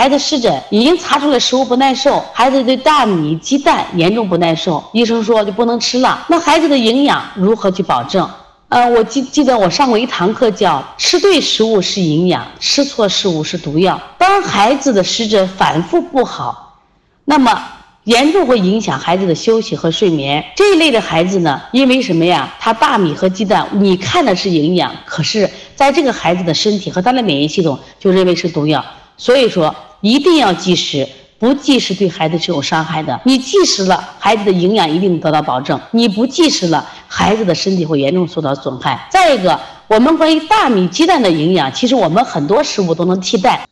孩子湿疹已经查出来食物不耐受，孩子对大米、鸡蛋严重不耐受，医生说就不能吃了。那孩子的营养如何去保证？呃，我记记得我上过一堂课，叫吃对食物是营养，吃错食物是毒药。当孩子的湿疹反复不好，那么严重会影响孩子的休息和睡眠。这一类的孩子呢，因为什么呀？他大米和鸡蛋，你看的是营养，可是在这个孩子的身体和他的免疫系统就认为是毒药。所以说，一定要忌食。不忌食对孩子是有伤害的，你忌食了，孩子的营养一定得到保证；你不忌食了，孩子的身体会严重受到损害。再一个，我们关于大米、鸡蛋的营养，其实我们很多食物都能替代。